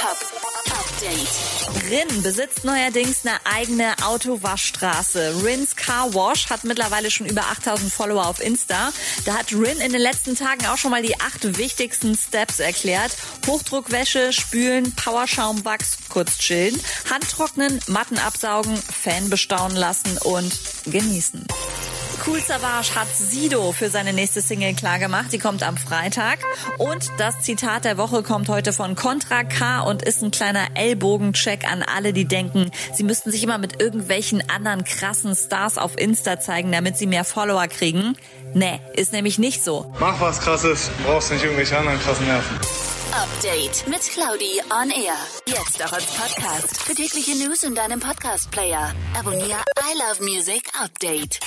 Hip-Hop Update. Rin besitzt neuerdings eine eigene Autowaschstraße. Rins Car Wash hat mittlerweile schon über 8000 Follower auf Insta. Da hat Rin in den letzten Tagen auch schon mal die acht wichtigsten Steps erklärt. Hochdruckwäsche, spülen, Powerschaumwachs, kurz chillen, Handtrocknen, Matten absaugen, Fan bestaunen lassen und genießen. Cool Savage hat Sido für seine nächste Single klargemacht. Die kommt am Freitag. Und das Zitat der Woche kommt heute von Contra K und ist ein kleiner Ellbogencheck an alle, die denken, sie müssten sich immer mit irgendwelchen anderen krassen Stars auf Insta zeigen, damit sie mehr Follower kriegen. Nee, ist nämlich nicht so. Mach was krasses, brauchst nicht irgendwelche anderen krassen Nerven. Update mit Claudi on Air. Jetzt auch als Podcast. Für tägliche News in deinem Podcast-Player. Abonniere I Love Music Update.